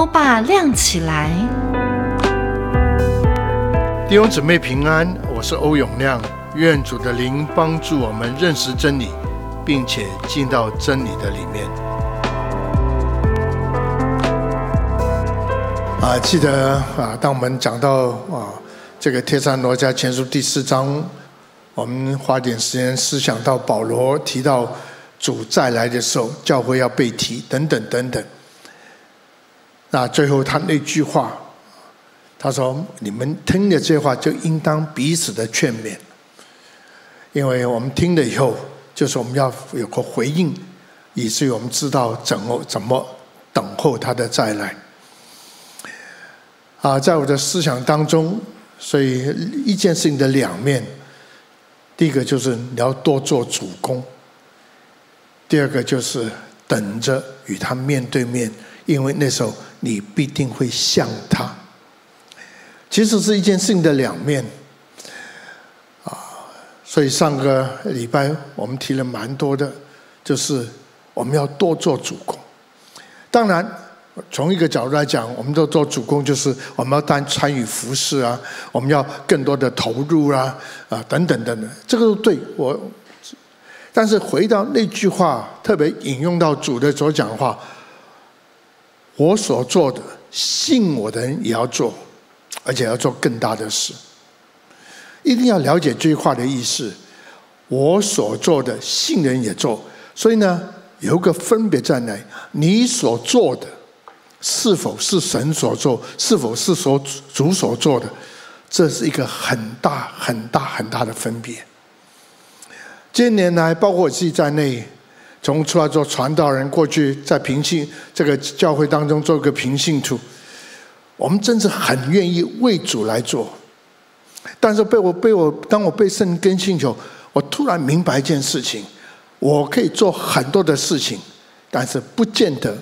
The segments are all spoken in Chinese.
欧巴亮起来，弟兄姊妹平安，我是欧永亮，愿主的灵帮助我们认识真理，并且进到真理的里面。啊，记得啊，当我们讲到啊这个《帖撒罗家全书》第四章，我们花点时间思想到保罗提到主再来的时候，教会要被提，等等等等。那最后他那句话，他说：“你们听了这话，就应当彼此的劝勉，因为我们听了以后，就是我们要有个回应，以至于我们知道怎么怎么等候他的再来。”啊，在我的思想当中，所以一件事情的两面，第一个就是你要多做主攻，第二个就是等着与他面对面，因为那时候。你必定会像他，其实是一件事情的两面，啊，所以上个礼拜我们提了蛮多的，就是我们要多做主工。当然，从一个角度来讲，我们都做主工，就是我们要当参与服事啊，我们要更多的投入啊，啊，等等等等，这个都对我。但是回到那句话，特别引用到主的所讲话。我所做的，信我的人也要做，而且要做更大的事。一定要了解这句话的意思。我所做的，信人也做。所以呢，有个分别在哪？你所做的，是否是神所做？是否是所主所做的？这是一个很大、很大、很大的分别。近年来，包括我自己在内。从出来做传道人，过去在平信这个教会当中做个平信徒，我们真是很愿意为主来做。但是被我被我当我被圣灵更新后，我突然明白一件事情：我可以做很多的事情，但是不见得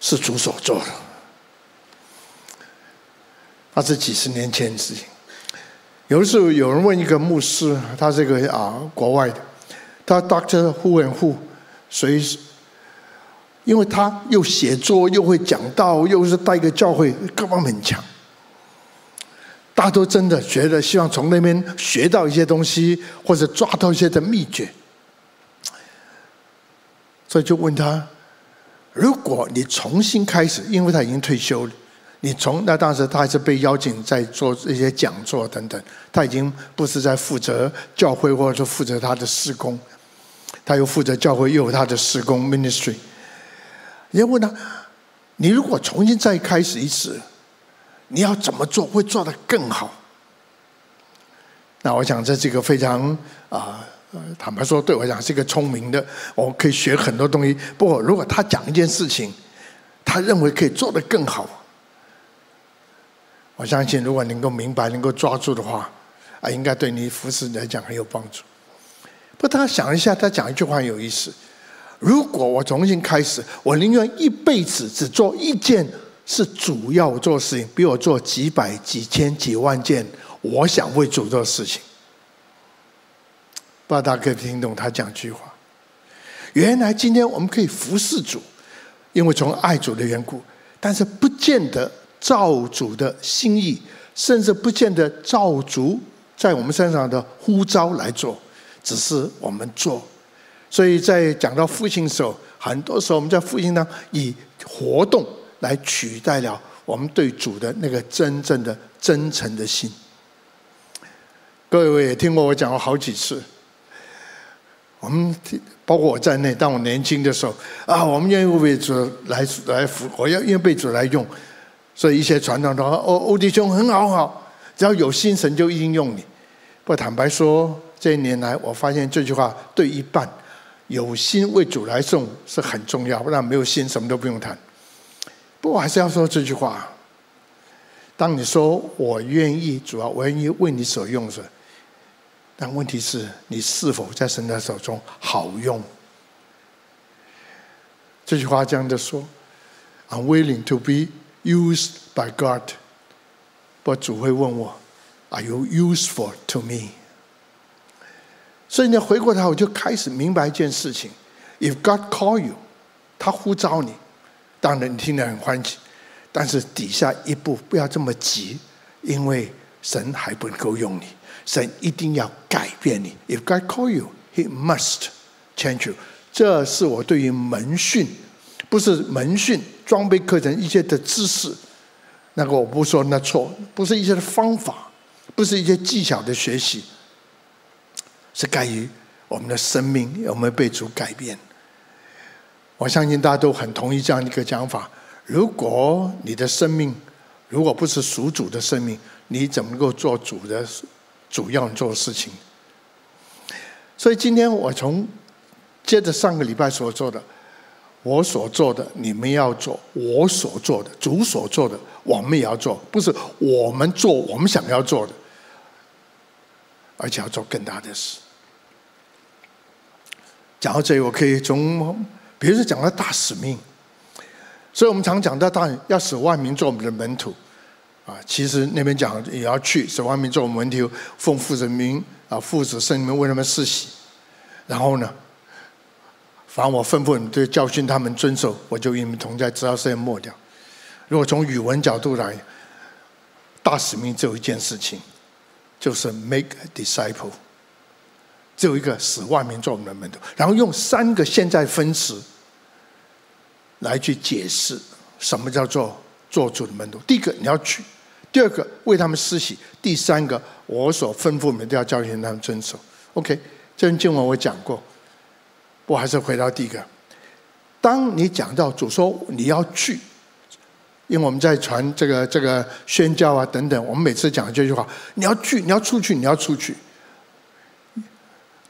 是主所做的。那是几十年前的事情。有的时候有人问一个牧师，他这个啊国外的。他 Doctor Who and Who，所以，因为他又写作又会讲道，又是带个教会，各方面很强。大家都真的觉得希望从那边学到一些东西，或者抓到一些的秘诀。所以就问他：如果你重新开始，因为他已经退休了。你从那当时他还是被邀请在做一些讲座等等，他已经不是在负责教会或者说负责他的事工，他又负责教会又有他的事工 ministry。人家问他：你如果重新再开始一次，你要怎么做会做得更好？那我想这是一个非常啊，坦白说，对我讲是一个聪明的，我可以学很多东西。不过如果他讲一件事情，他认为可以做得更好。我相信，如果能够明白、能够抓住的话，啊，应该对你服侍来讲很有帮助。不，他想一下，他讲一句话很有意思：如果我重新开始，我宁愿一辈子只做一件是主要做的事情，比我做几百、几千、几万件我想为主做的事情。不知道大家可以听懂他讲句话。原来今天我们可以服侍主，因为从爱主的缘故，但是不见得。照主的心意，甚至不见得照主在我们身上的呼召来做，只是我们做。所以在讲到复兴的时候，很多时候我们在复兴当中以活动来取代了我们对主的那个真正的真诚的心。各位也听过我讲过好几次，我们包括我在内，当我年轻的时候啊，我们愿意为主来来服，我要愿意被主来用。所以一些传统的话，欧欧弟兄很好很好，只要有心，神就一定用你。不坦白说，这一年来我发现这句话对一半，有心为主来送是很重要，不然没有心什么都不用谈。不过还是要说这句话：当你说我愿意，主要我愿意为你所用时，但问题是你是否在神的手中好用？这句话这样的说：I'm willing to be。Used by God，不主会问我，Are you useful to me？所以你回过头，我就开始明白一件事情：If God call you，他呼召你，当然你听得很欢喜，但是底下一步不要这么急，因为神还不够用你，神一定要改变你。If God call you, He must change you。这是我对于门训，不是门训装备课程一些的知识，那个我不说那错，不是一些的方法，不是一些技巧的学习，是盖于我们的生命有没有被主改变。我相信大家都很同意这样一个讲法。如果你的生命如果不是属主的生命，你怎么能够做主的主要做事情？所以今天我从接着上个礼拜所做的，我所做的你们要做，我所做的主所做的我们也要做，不是我们做我们想要做的，而且要做更大的事。讲到这里，我可以从比如说讲到大使命。所以我们常讲到，大要使万民做我们的门徒，啊，其实那边讲也要去使万民做我们门徒，奉父子名啊，父子圣灵为他们施洗，然后呢，凡我吩咐你们，就教训他们遵守，我就与你们同在，直到世界末了。如果从语文角度来，大使命只有一件事情，就是 make a disciple，只有一个使万民做我们的门徒，然后用三个现在分词。来去解释什么叫做做主的门徒。第一个你要去，第二个为他们施洗，第三个我所吩咐你们都要教训他们遵守。OK，这段经文我讲过，我还是回到第一个。当你讲到主说你要去，因为我们在传这个这个宣教啊等等，我们每次讲这句话，你要去，你要出去，你要出去，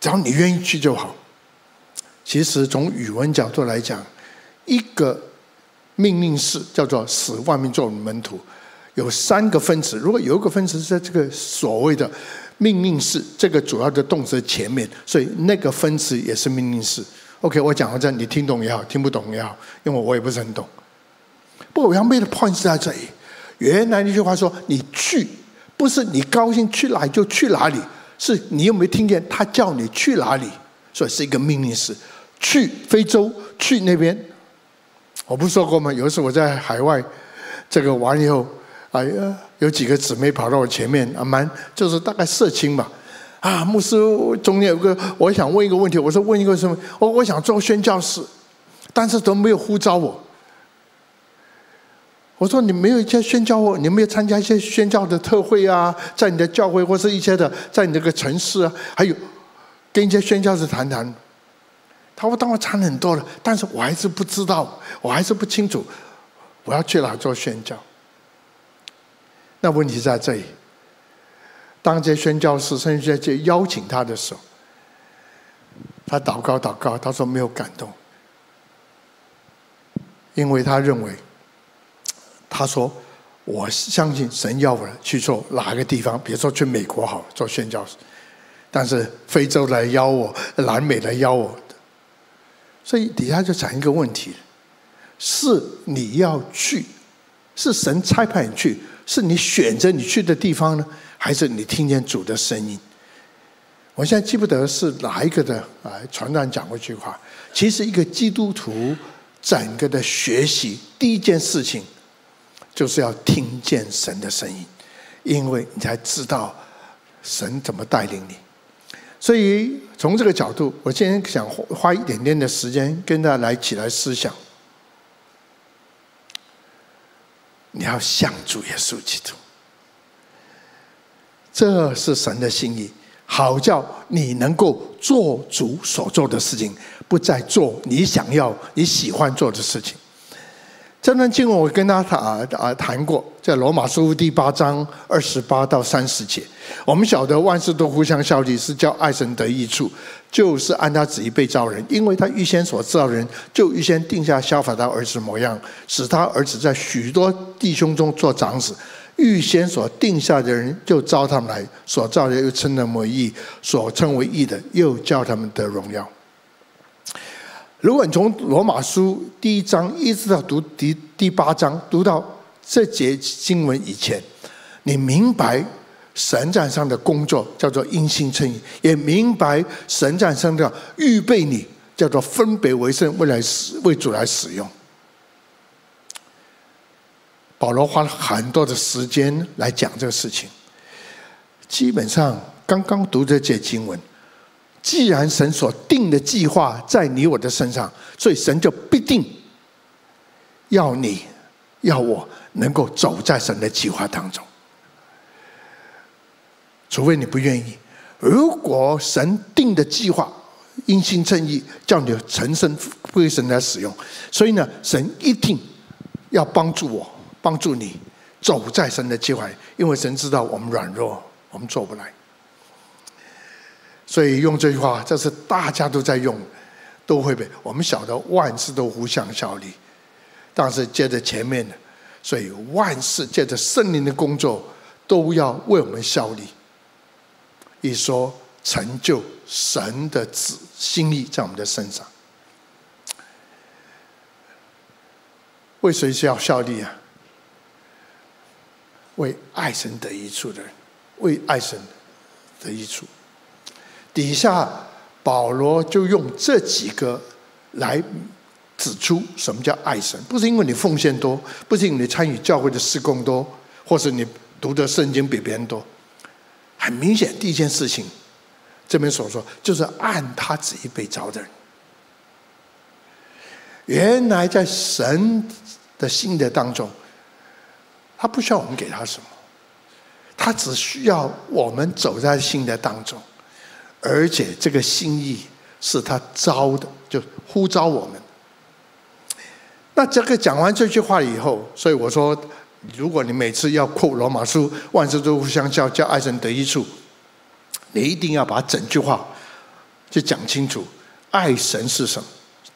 只要你愿意去就好。其实从语文角度来讲。一个命令式叫做“使万民做门徒”，有三个分词。如果有一个分词在这个所谓的命令式这个主要的动词前面，所以那个分词也是命令式。OK，我讲到这，你听懂也好，听不懂也好，因为我也不是很懂。不我要 make point 是在这里。原来那句话说：“你去，不是你高兴去哪里就去哪里，是你有没听见他叫你去哪里？”所以是一个命令式，去非洲，去那边。我不说过吗？有一次我在海外，这个完以后，哎呀，有几个姊妹跑到我前面，啊，蛮就是大概社青吧，啊，牧师中间有个，我想问一个问题，我说问一个什么？我我想做宣教士，但是都没有呼召我。我说你没有一些宣教，你没有参加一些宣教的特会啊，在你的教会或是一些的，在你那个城市啊，还有跟一些宣教士谈谈。他说：“当我谈很多了，但是我还是不知道，我还是不清楚，我要去哪做宣教。那问题在这里。当这些宣教士甚至在邀请他的时候，他祷告祷告，他说没有感动，因为他认为，他说我相信神要我去做哪个地方，比如说去美国好做宣教，但是非洲来邀我，南美来邀我。”所以底下就讲一个问题：是你要去，是神差派你去，是你选择你去的地方呢，还是你听见主的声音？我现在记不得是哪一个的啊传道讲过一句话。其实一个基督徒整个的学习，第一件事情就是要听见神的声音，因为你才知道神怎么带领你。所以从这个角度，我今天想花一点点的时间跟大家来起来思想。你要向主耶稣基督，这是神的心意，好叫你能够做主所做的事情，不再做你想要、你喜欢做的事情。这段经文我跟他谈啊啊谈过，在罗马书第八章二十八到三十节。我们晓得万事都互相效力，是叫爱神得益处，就是按他旨意被造人，因为他预先所造人，就预先定下效法他儿子模样，使他儿子在许多弟兄中做长子。预先所定下的人，就召他们来；所造的又称他们为义，所称为义的，又叫他们得荣耀。如果你从罗马书第一章一直到读第第八章，读到这节经文以前，你明白神在上的工作叫做因信称义，也明白神在上的预备你叫做分别为圣，未来使为主来使用。保罗花了很多的时间来讲这个事情。基本上，刚刚读这节经文，既然神所定的计划在你我的身上，所以神就必定要你要我能够走在神的计划当中。除非你不愿意。如果神定的计划因心称义，叫你成圣归神来使用，所以呢，神一定要帮助我，帮助你走在神的计划，因为神知道我们软弱。我们做不来，所以用这句话，这是大家都在用，都会被我们晓得万事都互相效力，但是接着前面的，所以万事借着圣灵的工作都要为我们效力，一说成就神的旨心意在我们的身上，为谁是要效力啊？为爱神得益处的人。为爱神的益处，底下保罗就用这几个来指出什么叫爱神。不是因为你奉献多，不是因为你参与教会的事工多，或是你读的圣经比别人多。很明显，第一件事情，这边所说就是按他旨意被招的人。原来在神的心的当中，他不需要我们给他什么。他只需要我们走在心的当中，而且这个心意是他招的，就呼召我们。那这个讲完这句话以后，所以我说，如果你每次要扩罗马书，万事都互相效，叫爱神得益处，你一定要把整句话就讲清楚。爱神是什么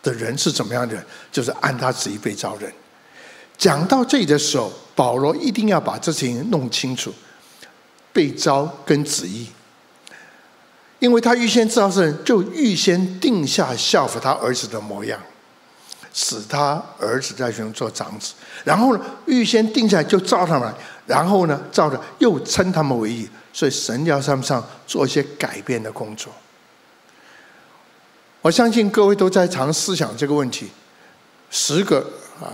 的人是怎么样的人？就是按他旨意被召人。讲到这里的时候，保罗一定要把这事情弄清楚。被召跟旨意，因为他预先知道是人，就预先定下效法他儿子的模样，使他儿子在群做长子。然后呢，预先定下来就召他们，然后呢，召着又称他们为义。所以神要他们上做一些改变的工作。我相信各位都在常思想这个问题。十个啊，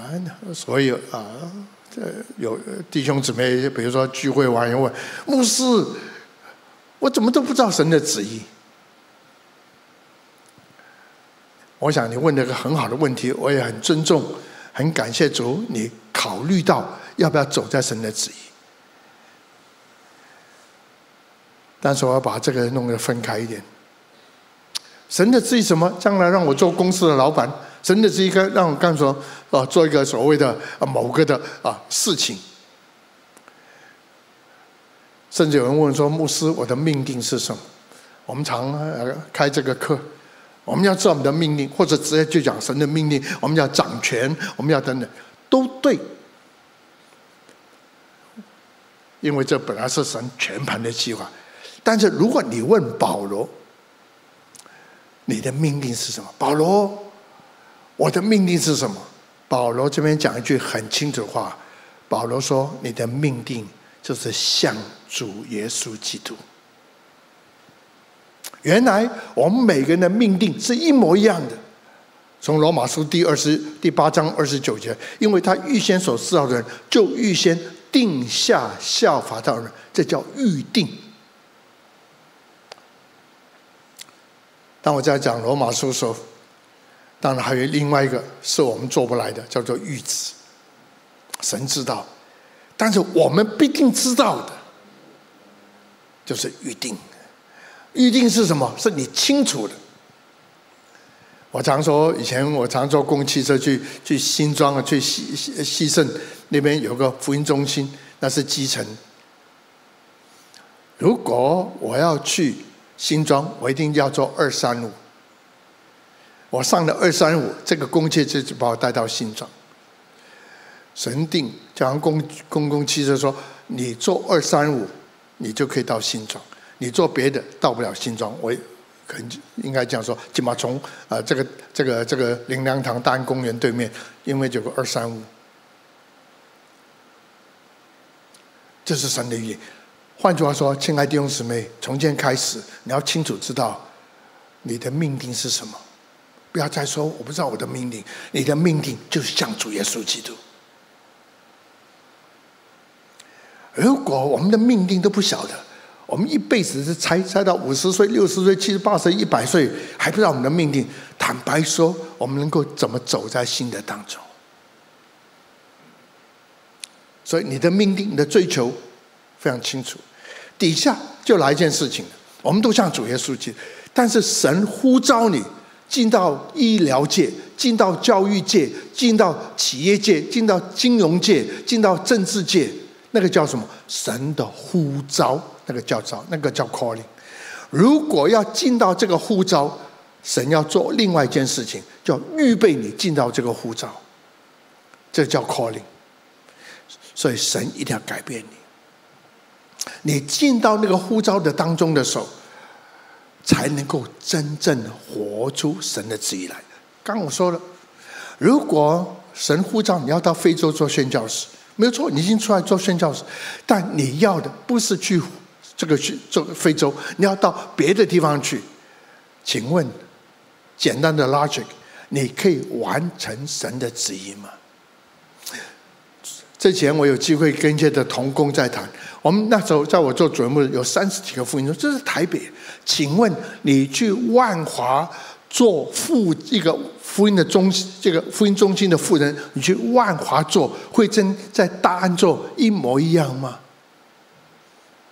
所以啊。这，有弟兄姊妹，比如说聚会完以后牧师，我怎么都不知道神的旨意？我想你问了个很好的问题，我也很尊重，很感谢主，你考虑到要不要走在神的旨意。但是我要把这个弄得分开一点。神的旨意什么？将来让我做公司的老板。神的旨意该让我干什么啊，做一个所谓的啊某个的啊事情，甚至有人问说：“牧师，我的命定是什么？”我们常开这个课，我们要知道我们的命令，或者直接就讲神的命令，我们要掌权，我们要等等，都对，因为这本来是神全盘的计划。但是如果你问保罗，你的命令是什么？保罗。我的命令是什么？保罗这边讲一句很清楚的话。保罗说：“你的命定就是像主耶稣基督。”原来我们每个人的命定是一模一样的。从罗马书第二十第八章二十九节，因为他预先所知道的人，就预先定下效法他人，这叫预定。当我在讲罗马书的时候。当然，还有另外一个是我们做不来的，叫做预知。神知道，但是我们必定知道的，就是预定。预定是什么？是你清楚的。我常说，以前我常坐公共汽车去去新庄啊，去西西西圣那边有个福音中心，那是基层。如果我要去新庄，我一定要坐二三五。我上了二三五，这个公汽车就把我带到新庄。神定，叫公公共汽车说，你坐二三五，你就可以到新庄；你做别的，到不了新庄。我可能应该这样说，起码从啊这个这个这个灵粮堂大安公园对面，因为有个二三五，这是神的意。换句话说，亲爱的弟兄姊妹，从今天开始，你要清楚知道你的命定是什么。不要再说我不知道我的命令，你的命令就是向主耶稣基督。如果我们的命定都不晓得，我们一辈子是猜猜到五十岁、六十岁、七十八岁、一百岁，还不知道我们的命定。坦白说，我们能够怎么走在新的当中？所以你的命定、你的追求非常清楚。底下就来一件事情，我们都向主耶稣去，但是神呼召你进到医疗界。进到教育界，进到企业界，进到金融界，进到政治界，那个叫什么？神的呼召，那个叫召，那个叫 calling。如果要进到这个呼召，神要做另外一件事情，叫预备你进到这个呼召，这叫 calling。所以神一定要改变你，你进到那个呼召的当中的时候，才能够真正活出神的旨意来。刚我说了，如果神呼召你要到非洲做宣教士，没有错，你已经出来做宣教士，但你要的不是去这个去做非洲，你要到别的地方去。请问，简单的 logic，你可以完成神的旨意吗？之前我有机会跟一些的同工在谈，我们那时候在我做主任有三十几个福音说，这是台北，请问你去万华？做富一个福音的中心，这个福音中心的妇人，你去万华做，会跟在大安做一模一样吗？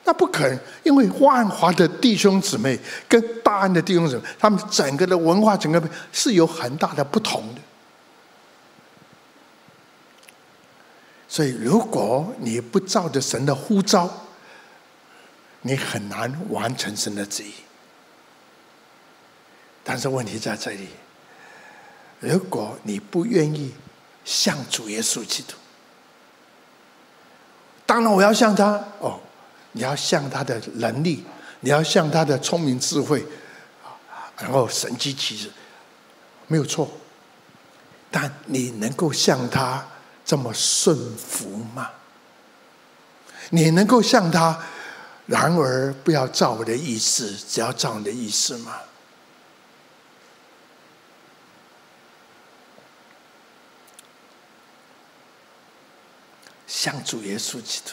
那不可能，因为万华的弟兄姊妹跟大安的弟兄姊妹，他们整个的文化，整个是有很大的不同的。所以，如果你不照着神的呼召，你很难完成神的旨意。但是问题在这里，如果你不愿意向主耶稣基督，当然我要向他哦，你要向他的能力，你要向他的聪明智慧，然后神机奇事，没有错。但你能够向他这么顺服吗？你能够向他，然而不要照我的意思，只要照你的意思吗？向主耶稣基督，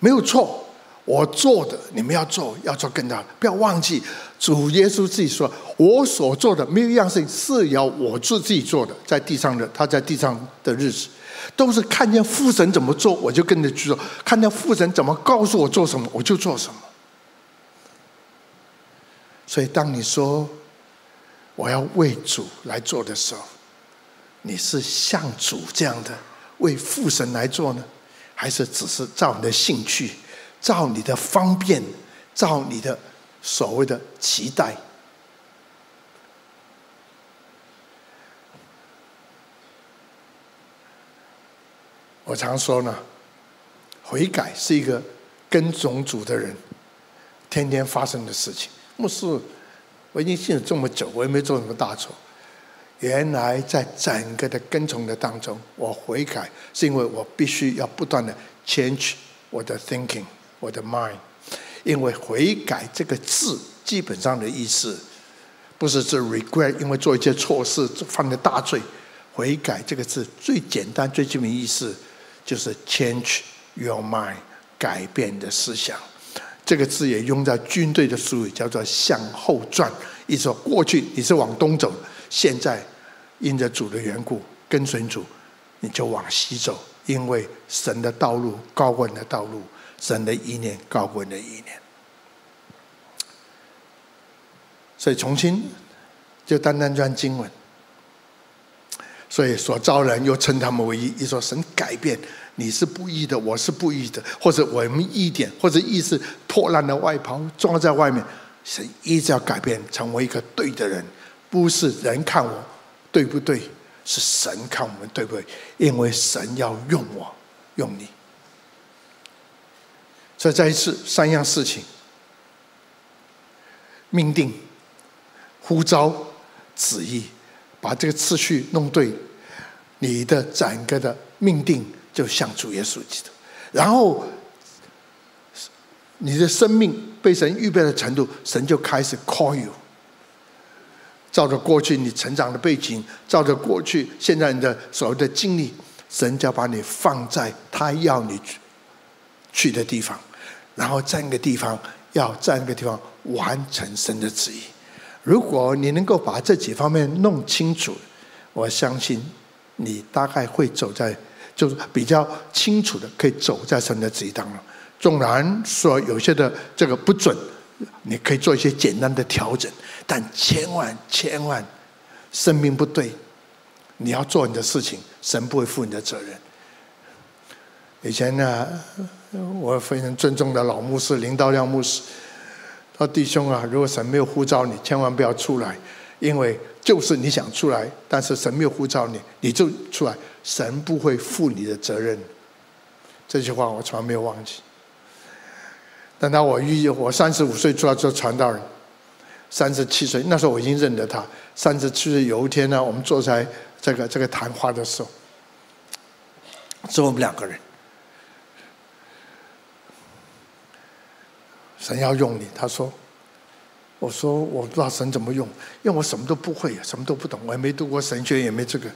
没有错。我做的，你们要做，要做更大的。不要忘记，主耶稣自己说：“我所做的，没有一样事情是要我自自己做的。”在地上的，他在地上的日子，都是看见父神怎么做，我就跟着去做；看见父神怎么告诉我做什么，我就做什么。所以，当你说我要为主来做的时候，你是像主这样的。为父神来做呢，还是只是照你的兴趣，照你的方便，照你的所谓的期待？我常说呢，悔改是一个跟从主的人天天发生的事情。牧师，我已经信了这么久，我也没做什么大错。原来在整个的跟从的当中，我悔改是因为我必须要不断的 change 我的 thinking，我的 mind。因为悔改这个字基本上的意思，不是是 regret，因为做一些错事犯了大罪。悔改这个字最简单、最基本意思就是 change your mind，改变的思想。这个字也用在军队的术语，叫做向后转。意思说过去你是往东走。现在因着主的缘故，跟随主，你就往西走，因为神的道路高过你的道路，神的意念高过你的意念。所以从今就单单转经文。所以所招人又称他们为义，一说神改变，你是不义的，我是不义的，或者我们一点，或者义是破烂的外袍装在外面，神一直要改变，成为一个对的人。不是人看我对不对，是神看我们对不对？因为神要用我，用你。所以再一次三样事情：命定、呼召、旨意，把这个次序弄对，你的整个的命定就像主耶稣基督。然后，你的生命被神预备的程度，神就开始 call you。照着过去你成长的背景，照着过去现在你的所谓的经历，神就要把你放在他要你去的地方，然后在那个地方要在那个地方完成神的旨意。如果你能够把这几方面弄清楚，我相信你大概会走在，就是比较清楚的可以走在神的旨意当中。纵然说有些的这个不准，你可以做一些简单的调整，但千万千万，生命不对，你要做你的事情，神不会负你的责任。以前呢，我非常尊重的老牧师林道亮牧师，他说弟兄啊，如果神没有呼召你，千万不要出来，因为就是你想出来，但是神没有呼召你，你就出来，神不会负你的责任。这句话我从来没有忘记。等到我遇我三十五岁出来做传道人，三十七岁那时候我已经认得他。三十七岁有一天呢，我们坐在这个这个谈话的时候，只有我们两个人。神要用你，他说：“我说我不知道神怎么用，因为我什么都不会，什么都不懂，我也没读过神学，也没这个。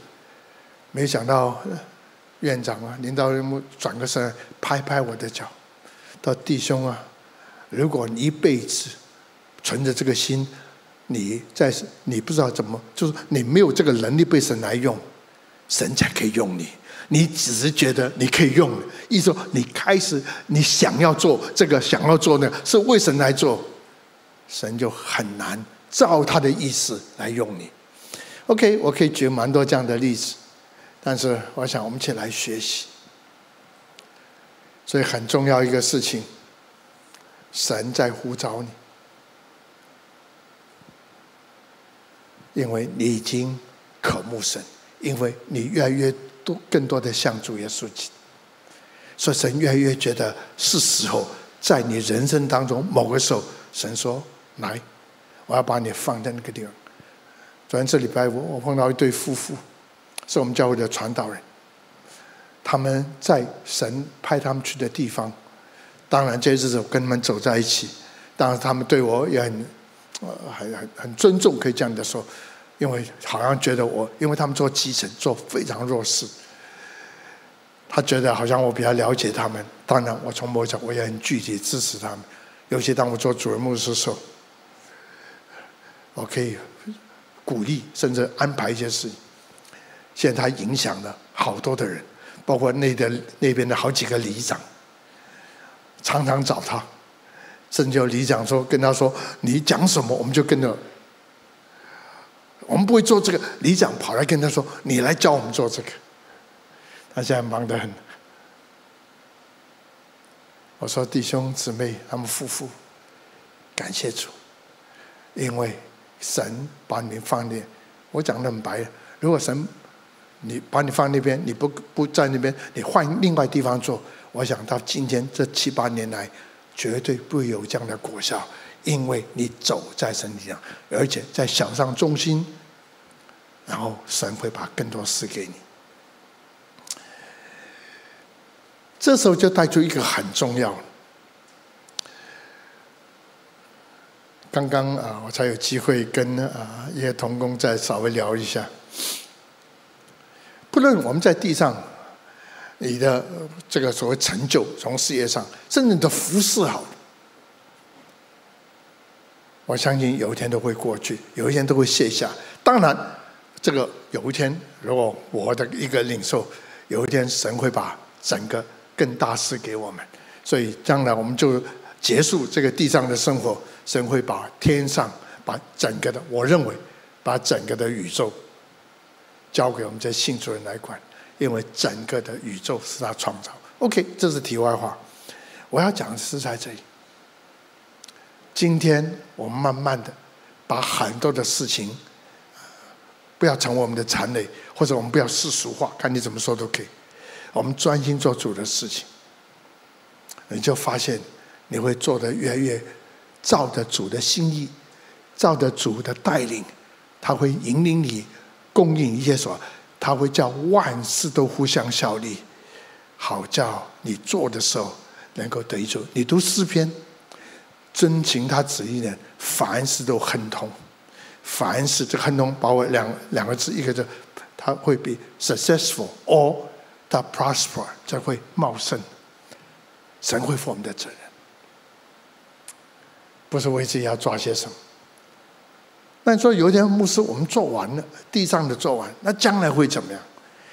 没想到院长啊，领导人物转个身，拍拍我的脚，说弟兄啊，如果你一辈子存着这个心，你在你不知道怎么，就是你没有这个能力被神来用，神才可以用你。”你只是觉得你可以用，意思说你开始你想要做这个，想要做那个，是为神来做，神就很难照他的意思来用你。OK，我可以举蛮多这样的例子，但是我想我们一起来学习。所以很重要一个事情，神在呼召你，因为你已经渴慕神，因为你越来越。多更多的向主耶稣去，所以神越来越觉得是时候，在你人生当中某个时候，神说：“来，我要把你放在那个地方。”昨天这礼拜五，我碰到一对夫妇，是我们教会的传道人，他们在神派他们去的地方，当然这些日子我跟他们走在一起，当然他们对我也很，呃，很很很尊重，可以这样的说。因为好像觉得我，因为他们做基层，做非常弱势，他觉得好像我比较了解他们。当然，我从某角我也很具体支持他们。尤其当我做主任牧师的时候，我可以鼓励，甚至安排一些事情。现在他影响了好多的人，包括那的那边的好几个里长，常常找他，甚至有里长说跟他说：“你讲什么，我们就跟着。”我们不会做这个，里长跑来跟他说：“你来教我们做这个。”他现在忙得很。我说：“弟兄姊妹，他们夫妇，感谢主，因为神把你放那。我讲得很白，如果神你把你放那边，你不不在那边，你换另外地方做，我想到今天这七八年来，绝对不会有这样的果效。”因为你走在神地上，而且在想上中心，然后神会把更多事给你。这时候就带出一个很重要。刚刚啊，我才有机会跟啊一些同工再稍微聊一下。不论我们在地上，你的这个所谓成就，从事业上，甚至的服侍好。我相信有一天都会过去，有一天都会卸下。当然，这个有一天，如果我的一个领受，有一天神会把整个更大事给我们，所以将来我们就结束这个地上的生活，神会把天上把整个的，我认为把整个的宇宙交给我们这信主人来管，因为整个的宇宙是他创造。OK，这是题外话，我要讲的是在这里。今天我们慢慢的把很多的事情，不要成为我们的缠累，或者我们不要世俗化，看你怎么说都可以。我们专心做主的事情，你就发现你会做得越来越照着主的心意，照着主的带领，他会引领你，供应一切所，他会叫万事都互相效力，好叫你做的时候能够得着。你读诗篇。遵循他旨意的，凡事都亨通。凡事这个亨通，把我两两个字，一个字，他会比 successful，or the prosper，才会茂盛。神会负我们的责任，不是为自己要抓些什么。那你说有一天牧师，我们做完了，地上的做完，那将来会怎么样？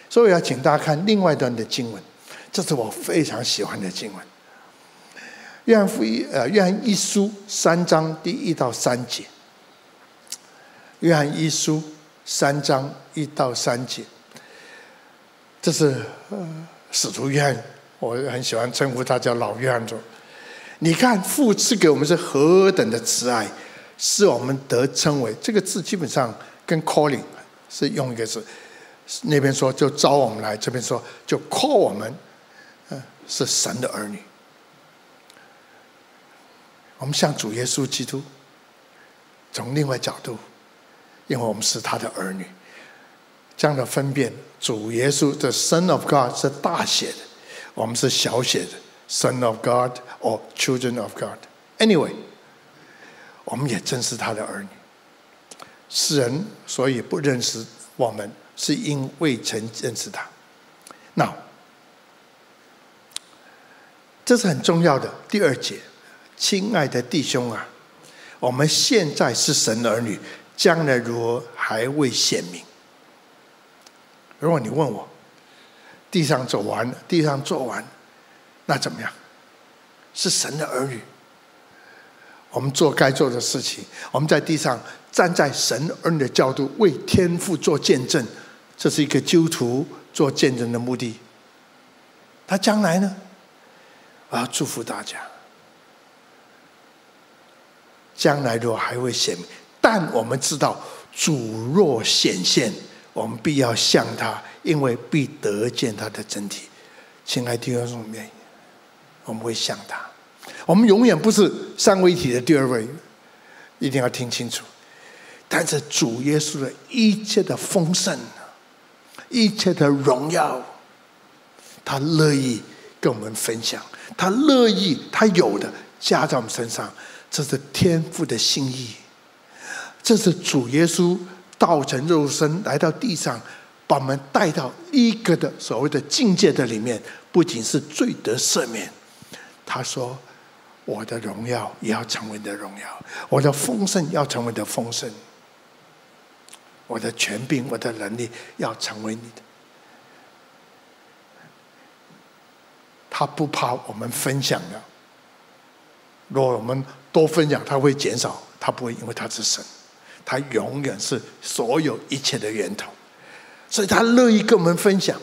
所以要请大家看另外一段的经文，这是我非常喜欢的经文。约翰福音，呃，约翰一书三章第一到三节。约翰一书三章一到三节，这是呃使徒约翰，我很喜欢称呼他叫老约翰说：“你看父赐给我们是何等的慈爱，是我们得称为这个字基本上跟 calling 是用一个字，那边说就招我们来，这边说就 call 我们，嗯，是神的儿女。”我们向主耶稣基督，从另外角度，因为我们是他的儿女，这样的分辨，主耶稣的 Son of God 是大写的，我们是小写的 Son of God or Children of God。Anyway，我们也真是他的儿女。世人所以不认识我们，是因未曾认识他。那，这是很重要的第二节。亲爱的弟兄啊，我们现在是神的儿女，将来如何还未显明。如果你问我，地上走完，地上做完，那怎么样？是神的儿女，我们做该做的事情，我们在地上站在神恩的角度为天父做见证，这是一个基督徒做见证的目的。他将来呢？我要祝福大家。将来若还会显明，但我们知道主若显现，我们必要向他，因为必得见他的真体。亲爱的弟兄们，我们会向他。我们永远不是三位一体的第二位，一定要听清楚。但是主耶稣的一切的丰盛，一切的荣耀，他乐意跟我们分享，他乐意他有的加在我们身上。这是天父的心意，这是主耶稣道成肉身来到地上，把我们带到一个的所谓的境界的里面，不仅是罪得赦免，他说：“我的荣耀也要成为你的荣耀，我的丰盛要成为你的丰盛，我的权柄、我的能力要成为你的。”他不怕我们分享的。如果我们多分享，他会减少，他不会，因为他是神，他永远是所有一切的源头，所以他乐意跟我们分享，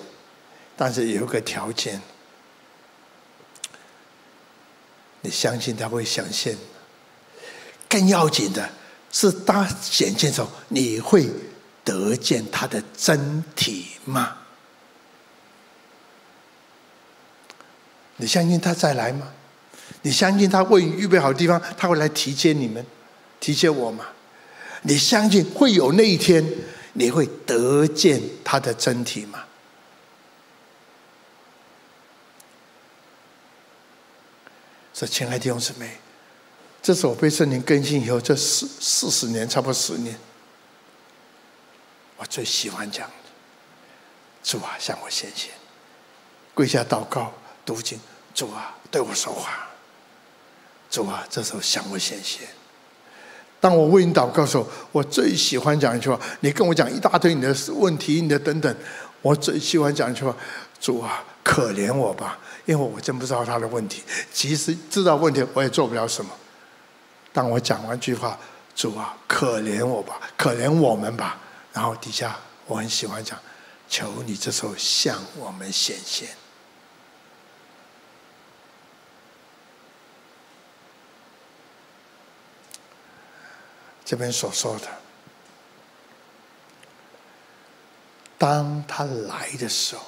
但是有一个条件，你相信他会显现，更要紧的是，他显现时候，你会得见他的真体吗？你相信他再来吗？你相信他为你预备好的地方，他会来提接你们，提接我吗？你相信会有那一天，你会得见他的真体吗？所以，亲爱的弟兄姊妹，这是我被圣灵更新以后这四四十年，差不多十年，我最喜欢讲。主啊，向我显现，跪下祷告读经，主啊，对我说话。主啊，这时候向我显现。当我为你祷告的时候，我最喜欢讲一句话：你跟我讲一大堆你的问题、你的等等，我最喜欢讲一句话：主啊，可怜我吧，因为我真不知道他的问题。即使知道问题，我也做不了什么。当我讲完句话：主啊，可怜我吧，可怜我们吧，然后底下我很喜欢讲：求你这时候向我们显现。这边所说的，当他来的时候，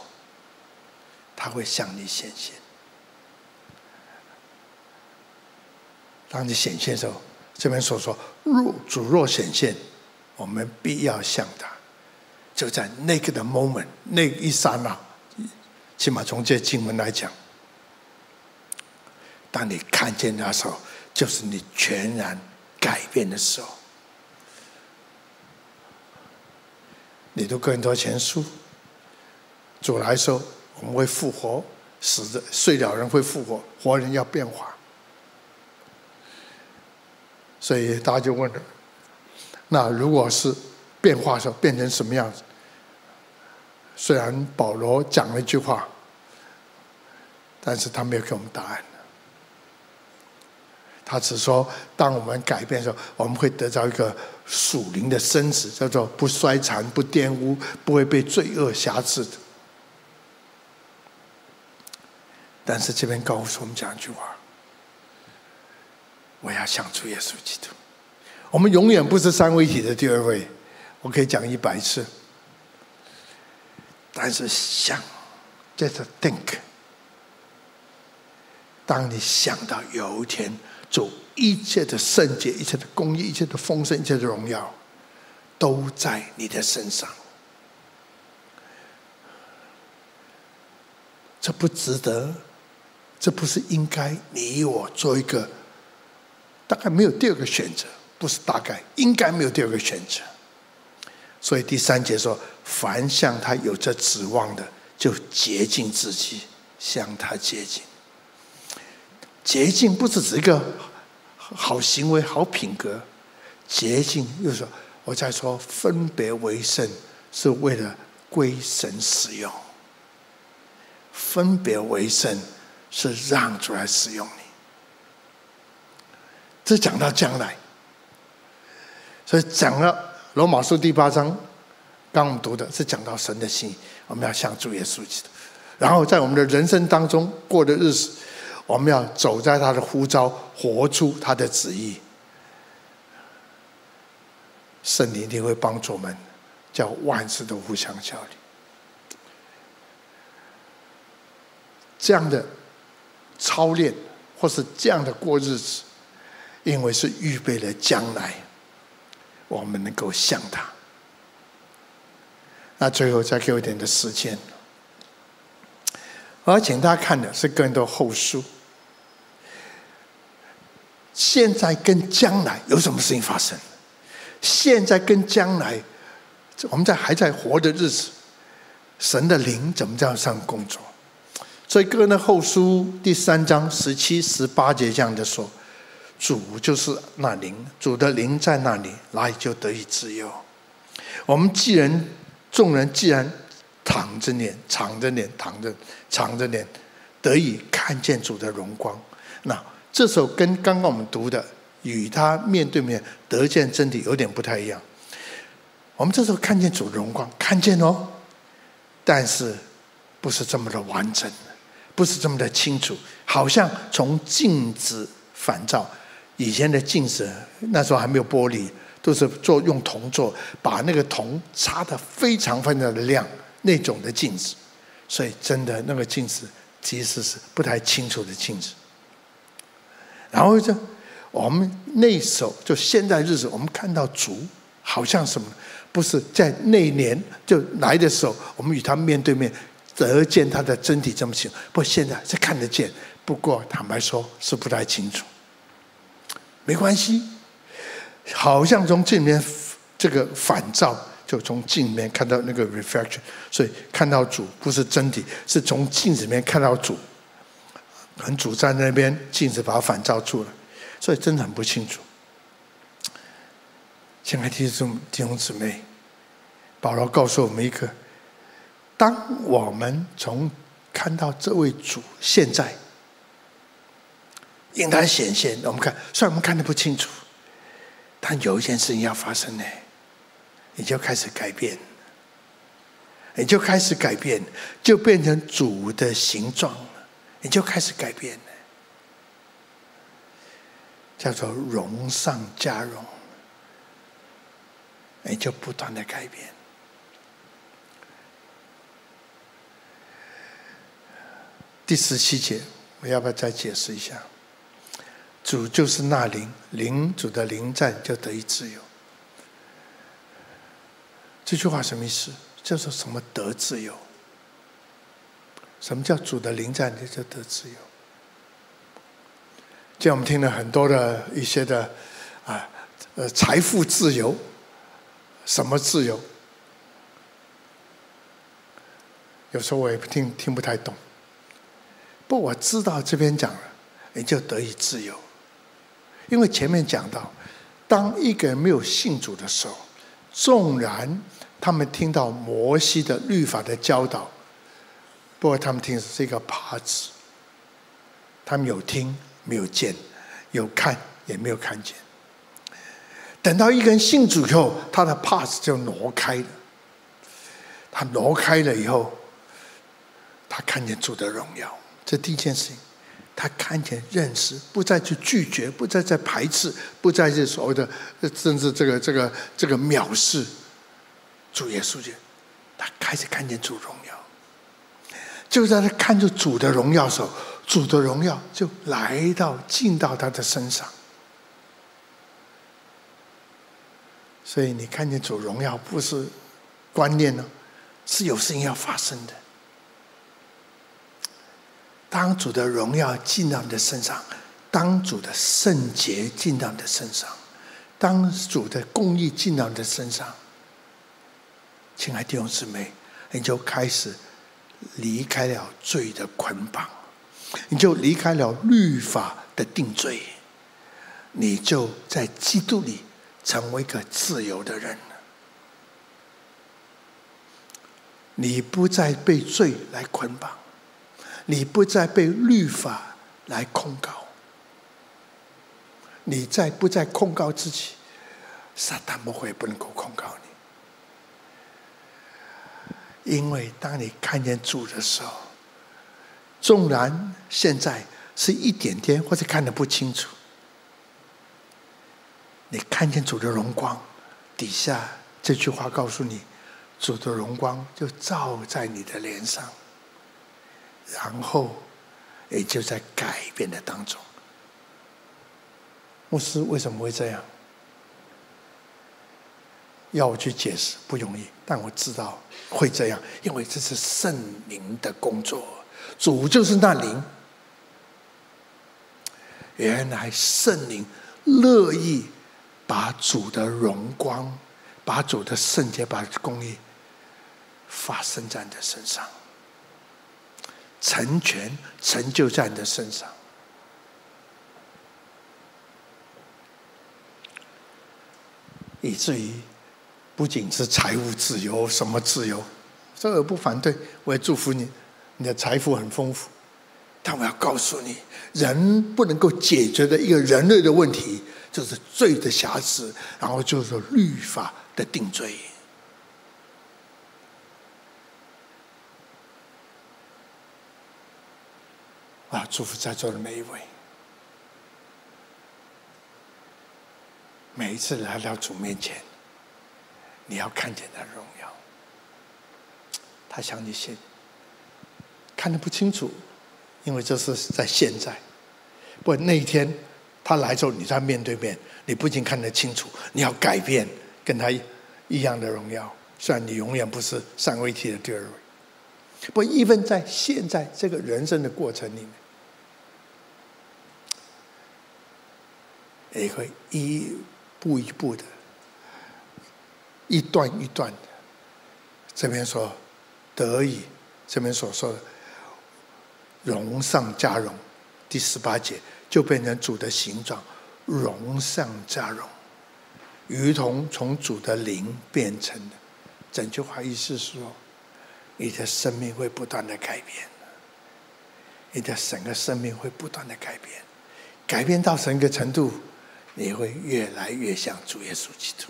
他会向你显现。当你显现的时候，这边所说若主若显现，我们必要向他。就在那个的 moment，那一刹那，起码从这经文来讲，当你看见他时候，就是你全然改变的时候。你读更多前书，主来说我们会复活，死的睡了人会复活，活人要变化。所以大家就问了：那如果是变化时候，变成什么样子？虽然保罗讲了一句话，但是他没有给我们答案。他只说，当我们改变的时候，我们会得到一个属灵的身子，叫做不衰残、不玷污、不会被罪恶辖制的。但是这边告诉我们讲一句话：我要想主耶稣基督。我们永远不是三位一体的第二位，我可以讲一百次。但是想，就是 think。当你想到有一天，主一切的圣洁、一切的公义、一切的丰盛、一切的荣耀，都在你的身上，这不值得？这不是应该你我做一个？大概没有第二个选择，不是大概，应该没有第二个选择。所以第三节说。凡向他有着指望的，就洁净自己，向他洁净。洁净不是指一个好行为、好品格，洁净又说，我在说分别为圣，是为了归神使用。分别为圣是让主来使用你。这讲到将来，所以讲了罗马书第八章。刚我们读的是讲到神的心，我们要向主耶稣基督，然后在我们的人生当中过的日子，我们要走在他的呼召，活出他的旨意。圣灵一定会帮助我们，叫万事都互相效力。这样的操练，或是这样的过日子，因为是预备了将来，我们能够像他。那最后再给我一点的时间，我要请大家看的是更多后书。现在跟将来有什么事情发生？现在跟将来，我们在还在活的日子，神的灵怎么在上工作？所以哥林后书第三章十七、十八节这样的说：主就是那灵，主的灵在那里，哪里就得以自由。我们既然众人既然躺着脸、敞着脸、躺着、敞着脸，得以看见主的荣光，那这时候跟刚刚我们读的与他面对面得见真理有点不太一样。我们这时候看见主的荣光，看见哦，但是不是这么的完整，不是这么的清楚，好像从镜子反照。以前的镜子那时候还没有玻璃。都是做用铜做，把那个铜擦得非常非常的亮，那种的镜子，所以真的那个镜子其实是不太清楚的镜子。然后就我们那时候就现在日子，我们看到主好像什么，不是在那年就来的时候，我们与他面对面得见他的真体这么清，不现在是看得见，不过坦白说是不太清楚，没关系。好像从镜面这个反照，就从镜面看到那个 reflection，所以看到主不是真体，是从镜子面看到主。很主在那边，镜子把它反照出来，所以真的很不清楚。亲爱的弟兄弟兄姊妹，保罗告诉我们一个：当我们从看到这位主现在应当显现，我们看，虽然我们看得不清楚。但有一件事情要发生呢，你就开始改变，你就开始改变，就变成主的形状了，你就开始改变了，叫做荣上加荣，你就不断的改变。第十七节，我要不要再解释一下？主就是那灵，灵主的灵在就得以自由。这句话什么意思？叫做什么得自由？什么叫主的灵在就叫得自由？今天我们听了很多的一些的啊，呃，财富自由，什么自由？有时候我也不听听不太懂。不，我知道这边讲了，你就得以自由。因为前面讲到，当一个人没有信主的时候，纵然他们听到摩西的律法的教导，不过他们听的是一个帕子，他们有听没有见，有看也没有看见。等到一个人信主以后，他的帕子就挪开了。他挪开了以后，他看见主的荣耀，这第一件事情。他看见、认识，不再去拒绝，不再在排斥，不再是所谓的甚至这个、这个、这个藐视主耶稣。他开始看见主荣耀，就在他看着主的荣耀时候，主的荣耀就来到、进到他的身上。所以你看见主荣耀，不是观念呢，是有事情要发生的。当主的荣耀进到你的身上，当主的圣洁进到你的身上，当主的公义进到你的身上，亲爱的弟兄姊妹，你就开始离开了罪的捆绑，你就离开了律法的定罪，你就在基督里成为一个自由的人，你不再被罪来捆绑。你不再被律法来控告，你在不再控告自己，撒旦魔鬼不能够控告你，因为当你看见主的时候，纵然现在是一点点或者看得不清楚，你看见主的荣光，底下这句话告诉你，主的荣光就照在你的脸上。然后，也就在改变的当中。牧师为什么会这样？要我去解释不容易，但我知道会这样，因为这是圣灵的工作。主就是那灵。原来圣灵乐意把主的荣光、把主的圣洁、把公义发生在你的身上。成全成就在你的身上，以至于不仅是财务自由，什么自由，这个不反对，我也祝福你，你的财富很丰富。但我要告诉你，人不能够解决的一个人类的问题，就是罪的瑕疵，然后就是律法的定罪。啊！祝福在座的每一位，每一次来到主面前，你要看见他的荣耀。他向你现，看得不清楚，因为这是在现在。不，那一天他来之后，你在面对面，你不仅看得清楚，你要改变，跟他一样的荣耀。虽然你永远不是三位一体的第二位。不，一分在现在这个人生的过程里面，也会一步一步的，一段一段的。这边说得以，这边所说的荣上加荣，第十八节就变成主的形状，荣上加荣，如同从主的灵变成的。整句话意思是说。你的生命会不断的改变，你的整个生命会不断的改变，改变到什么程度，你会越来越像主耶稣基督。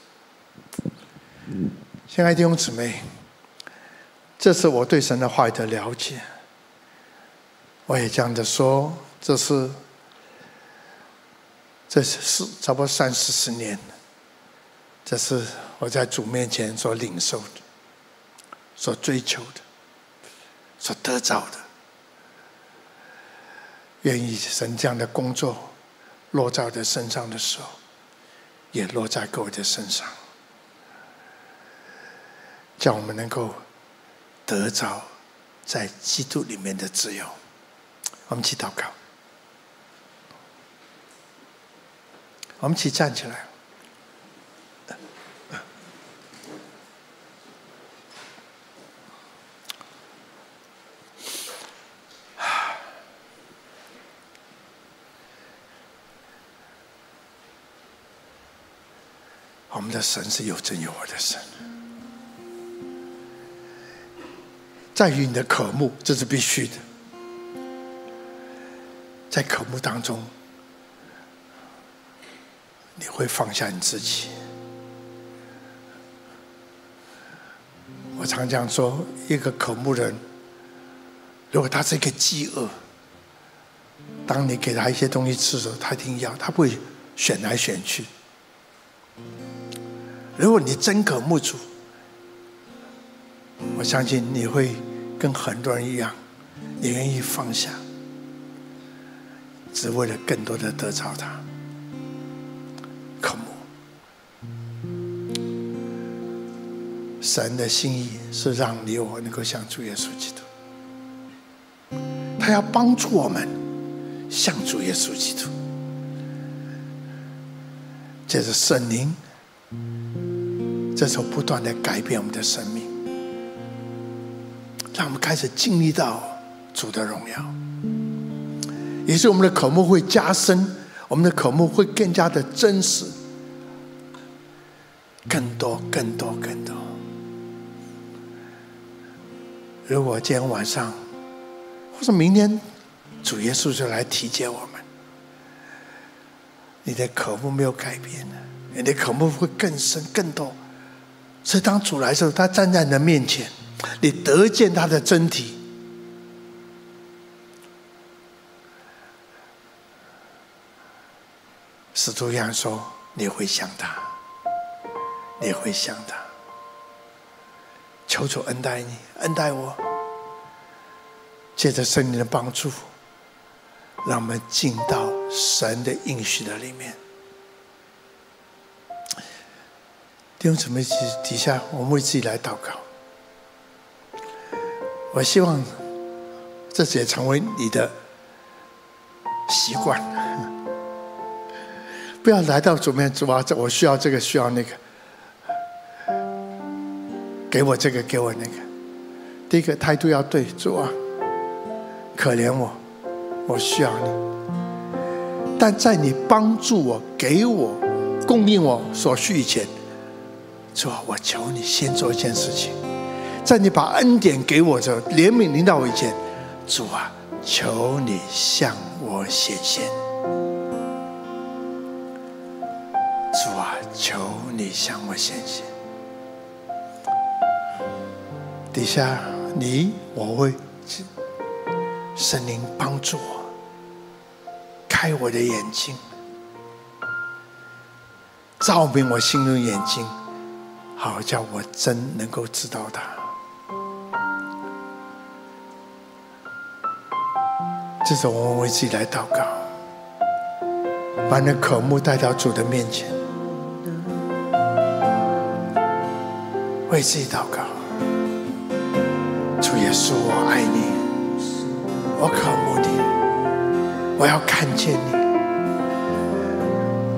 亲爱的弟兄姊妹，这是我对神的话语的了解。我也这样的说，这是这是差不多三四十年，这是我在主面前所领受的。所追求的，所得着的，愿意神这样的工作落在我的身上的时候，也落在各位的身上，叫我们能够得着在基督里面的自由。我们一起祷告，我们一起站起来。的神是有真有活的神。在于你的渴慕，这是必须的。在渴慕当中，你会放下你自己。我常讲说，一个渴慕人，如果他是一个饥饿，当你给他一些东西吃的时候，他一定要，他不会选来选去。如果你真渴慕主，我相信你会跟很多人一样，你愿意放下，只为了更多的得着他。渴慕，神的心意是让你我能够像主耶稣基督，他要帮助我们像主耶稣基督，这是圣灵，这时候不断的改变我们的生命。让我们开始经历到主的荣耀，也是我们的渴慕会加深，我们的渴慕会更加的真实，更多、更多、更多。如果今天晚上，或者明天，主耶稣就来提接我们，你的渴慕没有改变，你的渴慕会更深、更多。所以当主来的时候，他站在你的面前。你得见他的真体，使徒约翰说：“你会想他，你会想他。求主恩待你，恩待我，借着圣灵的帮助，让我们进到神的应许的里面。弟兄姊妹，底下我们为自己来祷告。”我希望这也成为你的习惯，不要来到主面主啊，这我需要这个，需要那个，给我这个，给我那个。第一个态度要对，主啊，可怜我，我需要你。但在你帮助我、给我、供应我所需以前，主啊，我求你先做一件事情。在你把恩典给我的时候，怜悯临到我以前，主啊，求你向我显现。主啊，求你向我显现。底下你我会神灵帮助我，开我的眼睛，照明我心中眼睛，好叫我真能够知道他。这是我们为自己来祷告，把那渴慕带到主的面前，为自己祷告。主耶稣，我爱你，我渴慕你，我要看见你，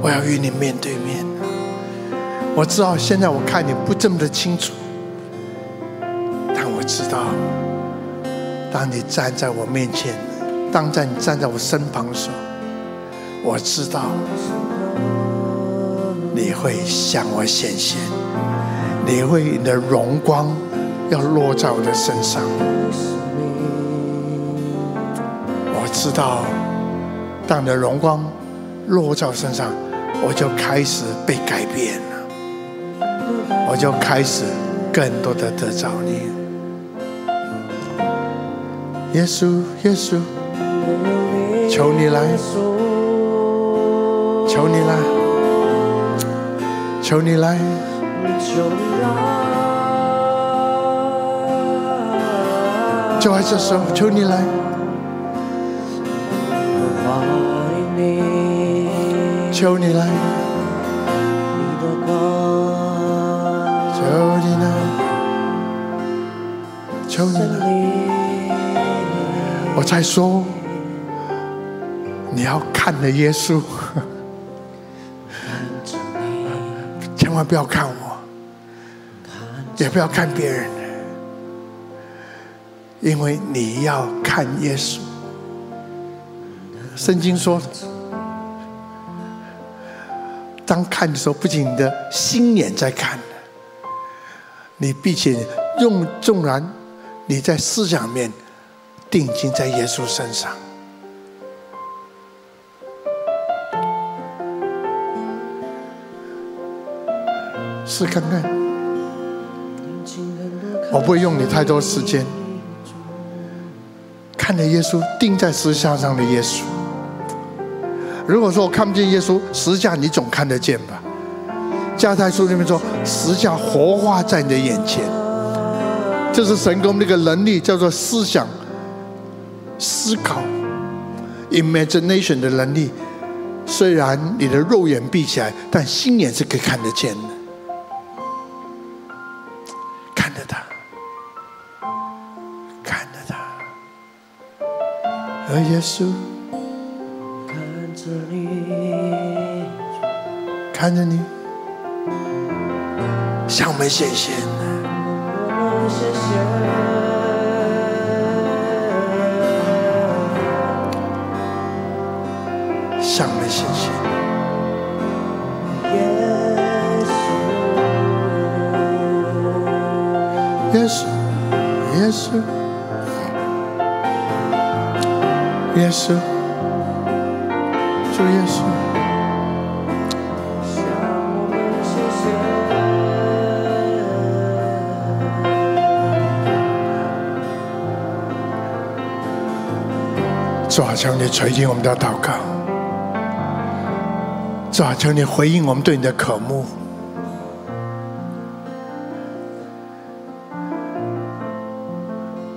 我要与你面对面。我知道现在我看你不这么的清楚，但我知道，当你站在我面前。当在你站在我身旁的时候，我知道你会向我显现，你会你的荣光要落在我的身上。我知道，当你的荣光落在我身上，我就开始被改变，我就开始更多的得着你，耶稣，耶稣。求你来，求你来，求你来，就爱这首，求你来，求你来，我在说。你要看的耶稣，千万不要看我，也不要看别人，因为你要看耶稣。圣经说，当看的时候，不仅你的心眼在看，你并且用纵然你在思想面定睛在耶稣身上，试看看，我不会用你太多时间，看着耶稣钉在十字架上的耶稣。如果说我看不见耶稣，十字架你总看得见吧？加太书里面说，十字架活化在你的眼前，就是神给我们那个能力，叫做思想、思考、imagination 的能力。虽然你的肉眼闭起来，但心眼是可以看得见的，看着他，看着他，而耶稣看着你。看着你，向我们显现，向我们显现。耶稣，耶稣，耶稣，主耶稣。主啊，求你垂听我们的祷告。主啊，求你回应我们对你的渴慕。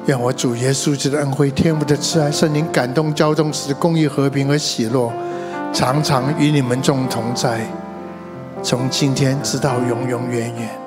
愿我主耶稣基督的恩惠、天父的慈爱、圣灵感动、交通使公义、和平和喜乐，常常与你们众同在，从今天直到永永远远。